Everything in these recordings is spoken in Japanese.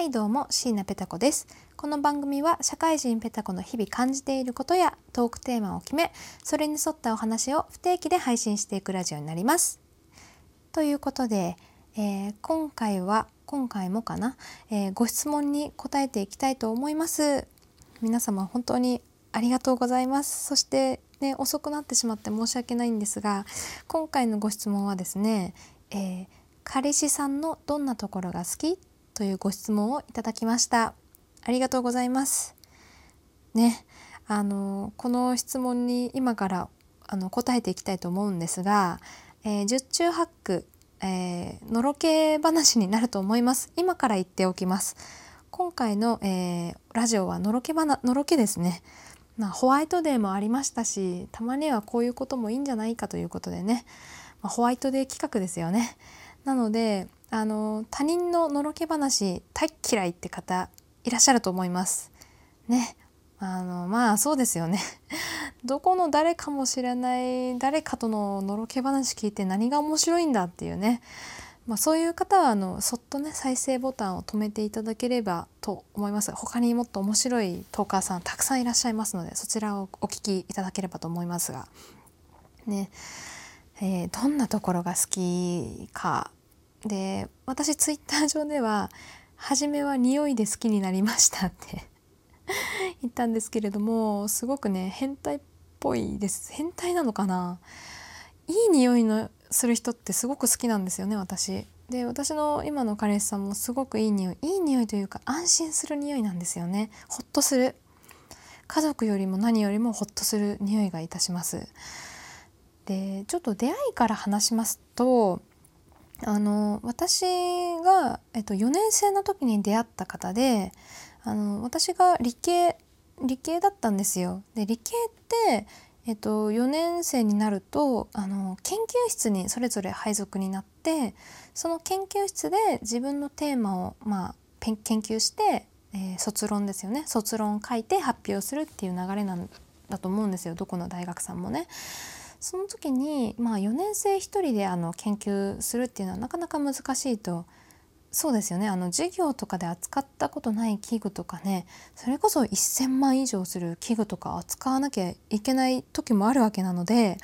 はいどうも椎名ペタ子です。この番組は社会人ペタ子の日々感じていることやトークテーマを決めそれに沿ったお話を不定期で配信していくラジオになります。ということで、えー、今回は今回もかな、えー、ご質問に答えていきたいと思います。皆様本当にありがとうございます。そしてね遅くなってしまって申し訳ないんですが今回のご質問はですね、えー、彼氏さんのどんなところが好き？というご質問をいただきました。ありがとうございます。ねあのこの質問に今からあの答えていきたいと思うんですが、えー、十中八九えー、のろけ話になると思います。今から言っておきます。今回の、えー、ラジオはのろけ話のろけですね。まあ、ホワイトデーもありましたしたまにはこういうこともいいんじゃないかということでね、まあ、ホワイトデー企画ですよね。なのであの他人ののろけ話大嫌いって方いらっしゃると思います。ね。あのまあそうですよね。どこの誰かもしれない誰かとののろけ話聞いて何が面白いんだっていうね、まあ、そういう方はあのそっとね再生ボタンを止めていただければと思います。他にもっと面白いトーカーさんたくさんいらっしゃいますのでそちらをお聞きいただければと思いますが。ね。えー、どんなところが好きかで私ツイッター上では初めは匂いで好きになりましたって 言ったんですけれどもすごくね変態っぽいです。変態なのかな？いい匂いのする人ってすごく好きなんですよね私。で私の今の彼氏さんもすごくいい匂いいい匂いというか安心する匂いなんですよね。ほっとする。家族よりも何よりもほっとする匂いがいたします。でちょっと出会いから話しますとあの私が、えっと、4年生の時に出会った方であの私が理系理系だったんですよ。で理系って、えっと、4年生になるとあの研究室にそれぞれ配属になってその研究室で自分のテーマを、まあ、研究して、えー、卒論ですよね卒論を書いて発表するっていう流れなんだと思うんですよどこの大学さんもね。その時に、まあ、4年生1人であの研究するっていうのはなかなか難しいと。そうですよね。あの授業とかで扱ったことない器具とかね。それこそ1,000万以上する器具とか扱わなきゃいけない時もあるわけなので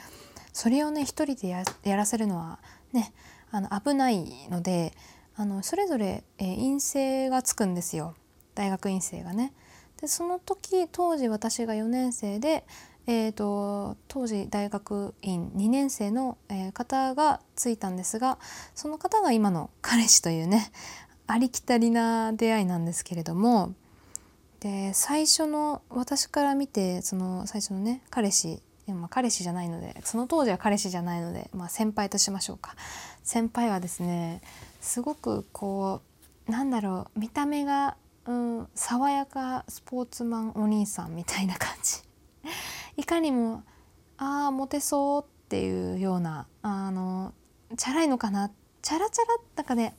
それをね一人でやらせるのはねあの危ないのであのそれぞれ、えー、陰性がつくんですよ。大学院生がね。でその時当時私が4年生でえーと、当時大学院2年生の、えー、方がついたんですがその方が今の彼氏というねありきたりな出会いなんですけれどもで最初の私から見てその最初のね彼氏まあ、彼氏じゃないのでその当時は彼氏じゃないので、まあ、先輩としましょうか。先輩はですねすごくこうなんだろう見た目が、うん、爽やかスポーツマンお兄さんみたいな感じ。かにもああモテそうっていうようなあのチャラいのかなチャラチャラだかね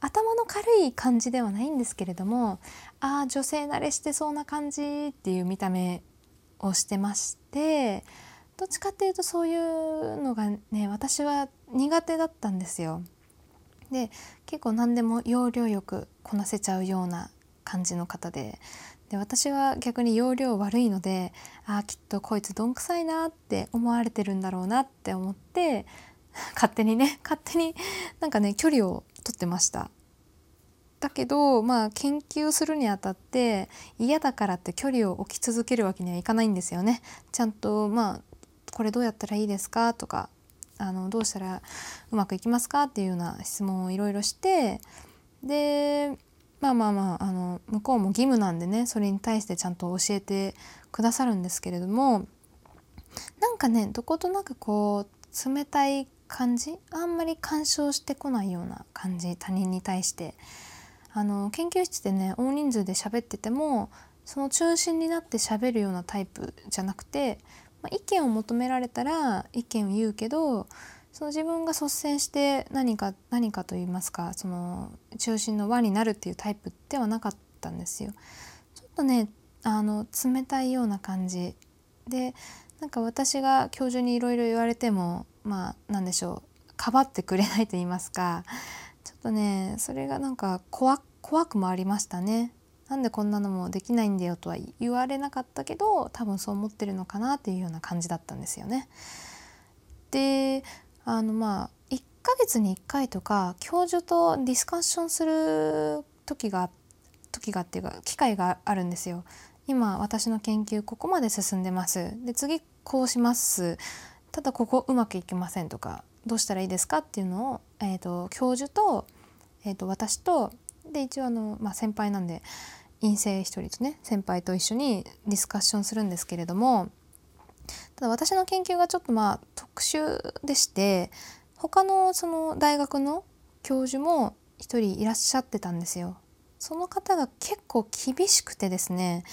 頭の軽い感じではないんですけれどもああ女性慣れしてそうな感じっていう見た目をしてましてどっちかっていうとそういうのがね私は苦手だったんですよ。で結構何でも要領よくこなせちゃうような感じの方でで私は逆に容量悪いのでああきっとこいつどんくさいなって思われてるんだろうなって思って 勝手にね 勝手になんかね距離を取ってました。だけどまあ研究するにあたって嫌だからって距離を置き続けるわけにはいかないんですよね。ちゃんとまあこれどうやったらいいですか？とかあのどうしたらうまくいきますか？っていうような質問をいろいろしてでまあまあまああの向こうも義務なんでねそれに対してちゃんと教えてくださるんですけれどもなんかねどことなくこう冷たい感じあんまり干渉してこないような感じ他人に対して。あの研究室でね大人数で喋っててもその中心になって喋るようなタイプじゃなくて、まあ、意見を求められたら意見を言うけどその自分が率先して何か何かと言いますかその中心の輪になるっていうタイプではなかったんですよ。ちょっとねあの冷たいような感じでなんか私が教授にいろいろ言われてもまあ何でしょうかばってくれないと言いますかちょっとねそれがなんか怖怖くもありましたね。なんでこんなのもできないんだよとは言われなかったけど多分そう思ってるのかなっていうような感じだったんですよね。であのまあ1ヶ月に1回とか教授とディスカッションする時が時がっていうか機会があるんですよ。今私の研究ここまで進んでますで次こうしますただここうまくいきませんとかどうしたらいいですかっていうのを、えーと、教授と,、えーと私とで一応あの、まあ、先輩なんで陰性一人とね先輩と一緒にディスカッションするんですけれどもただ私の研究がちょっとまあ特殊でして他のその大学の教授も一人いらっしゃってたんですよ。その方が結構厳しくてですね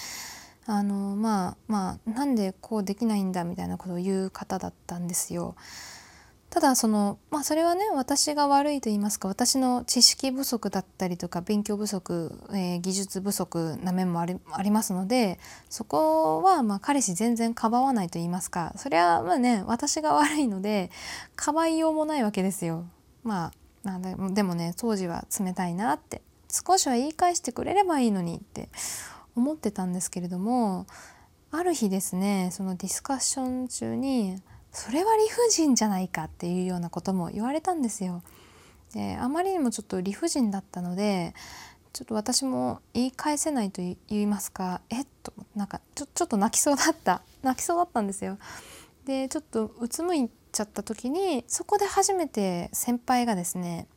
あのまあまあなんでこうできないんだみたいなことを言う方だったんですよ。ただそのまあそれはね私が悪いと言いますか私の知識不足だったりとか勉強不足、えー、技術不足な面もありありますのでそこはま彼氏全然かばわないと言いますかそれはまあね私が悪いのでかばいようもないわけですよ。まあまあででもね当時は冷たいなって少しは言い返してくれればいいのにって思ってたんですけれどもある日ですねそのディスカッション中にそれは理不尽じゃないかっていうようなことも言われたんですよ。であまりにもちょっと理不尽だったのでちょっと私も言い返せないと言いますかえっとなんかちょちょっと泣きそうだった 泣きそうだったんですよ。でちょっとうつむいちゃった時にそこで初めて先輩がですね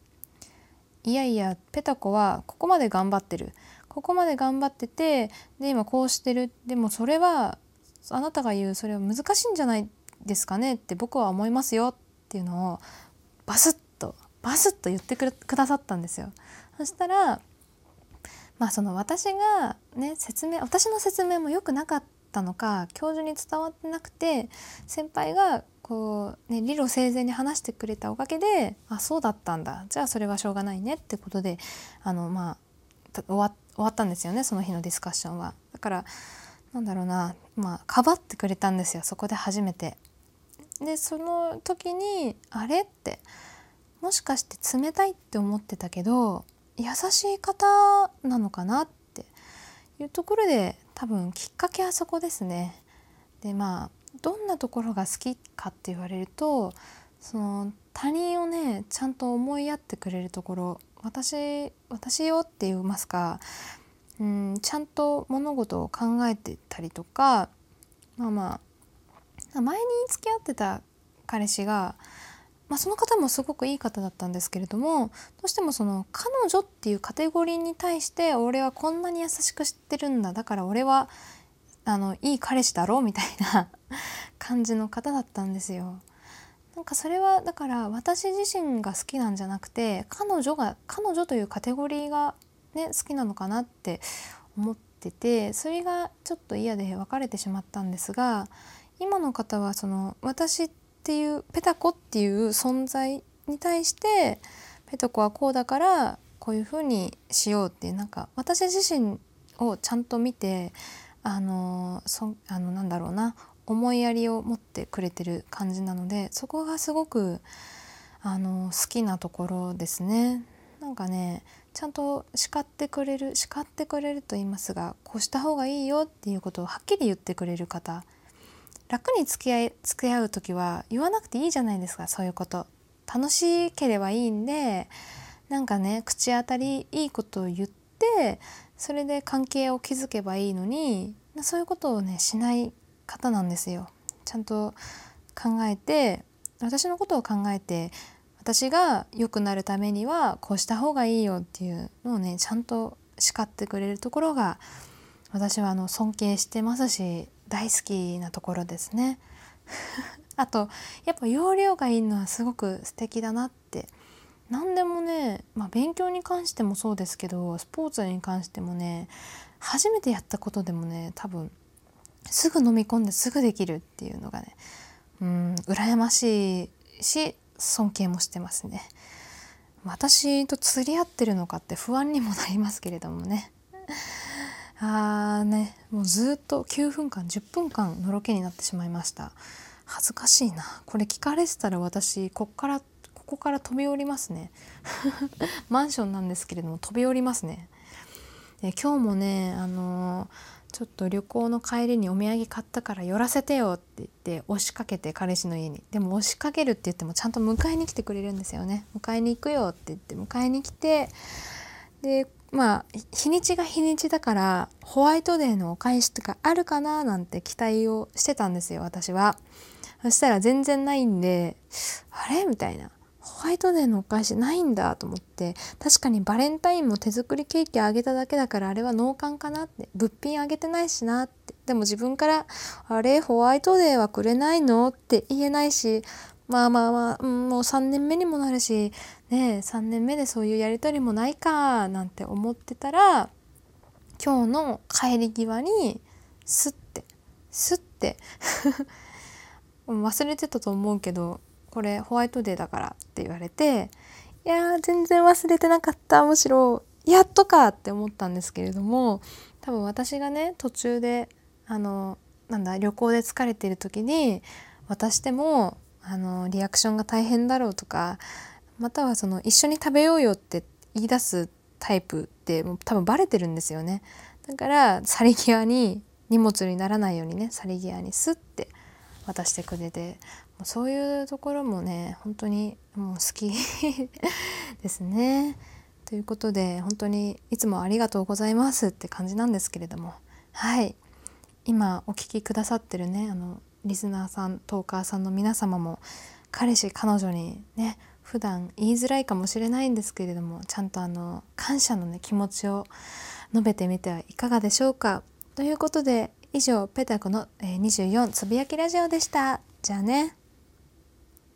いやいやペタコはここまで頑張ってるここまで頑張っててで今こうしてるでもそれはあなたが言うそれは難しいんじゃないですかねって僕は思いますよっていうのをバスッとバスッと言ってくださったんですよ。そしたらまあその私がね説明私の説明も良くなかったのか教授に伝わってなくて先輩がこう、ね、理路整然に話してくれたおかげであそうだったんだじゃあそれはしょうがないねってことであのまあ終わったんですよねその日のディスカッションは。だからなんだろうなまあかばってくれたんですよそこで初めて。でその時にあれってもしかして冷たいって思ってたけど優しい方なのかなっていうところで多分きっかけはそこですね。でまあどんなところが好きかって言われるとその他人をねちゃんと思いやってくれるところ私私よって言いますかうんちゃんと物事を考えてたりとかまあまあ前に付き合ってた彼氏が、まあ、その方もすごくいい方だったんですけれどもどうしてもその彼女っていうカテゴリーに対して俺はこんなに優しく知ってるんだだから俺はあのいい彼氏だろうみたいな 感じの方だったんですよ。なんかそれはだから私自身が好きなんじゃなくて彼女が彼女というカテゴリーがね好きなのかなって思っててそれがちょっと嫌で別れてしまったんですが今の方はその私っていうペタコっていう存在に対してペタコはこうだからこういうふうにしようっていうなんか私自身をちゃんと見てあのそあのなんだろうな思いやりを持ってくれてる感じなのでそこがすごくあの好きなところですね。なんかねちゃんと叱ってくれる叱ってくれると言いますがこうした方がいいよっていうことをはっきり言ってくれる方楽に付き合い付き合う時は言わなくていいじゃないですかそういうこと楽しければいいんでなんかね口当たりいいことを言ってそれで関係を築けばいいのにそういうことをねしない方なんですよ。ちゃんと考えて私のことを考えて私が良くなるためにはこうした方がいいよっていうのをねちゃんと叱ってくれるところが私はあの尊敬してますし大好きなところですね。あとやっぱ容量がいいのはすごく素敵だなって何でもね、まあ、勉強に関してもそうですけどスポーツに関してもね初めてやったことでもね多分すぐ飲み込んですぐできるっていうのがねうん羨ましいし尊敬もしてますね。私と釣り合ってるのかって不安にもなりますけれどもね。あーねもうずっと9分間10分間のろけになってしまいました恥ずかしいなこれ聞かれてたら私こっからここから飛び降りますね マンションなんですけれども飛び降りますねで今日もねあのちょっと旅行の帰りにお土産買ったから寄らせてよって言って押しかけて彼氏の家に。でも押しかけるって言ってもちゃんと迎えに来てくれるんですよね。迎えに行くよって言って迎えに来て。でまあ日にちが日にちだからホワイトデーのお返しとかあるかななんて期待をしてたんですよ私は。そしたら全然ないんであれ？みたいな。ホワイトデーのお返しないんだと思って確かにバレンタインも手作りケーキあげただけだからあれは農館かなって物品あげてないしなってでも自分から「あれホワイトデーはくれないの?」って言えないしまあまあまあ、もう3年目にもなるしね3年目でそういうやり取りもないかなんて思ってたら今日の帰り際にスッてスッて 忘れてたと思うけどこれホワイトデーだからって言われていやー全然忘れてなかったむしろやっとかって思ったんですけれども多分私がね途中であのなんだ旅行で疲れている時に渡してもあのリアクションが大変だろうとかまたはその一緒に食べようよって言い出すタイプってもう多分バレてるんですよね。だから去り際に荷物にならないようにね去り際にスッて渡してくれてそういうところもね本当にもう好き ですね。ということで本当にいつもありがとうございますって感じなんですけれどもはい今お聴きくださってるねあのリスナーさんトーカーさんの皆様も彼氏彼女にね普段言いづらいかもしれないんですけれどもちゃんとあの感謝のね気持ちを述べてみてはいかがでしょうかということで以上ペタコの24つぶやきラジオでした。じゃあね。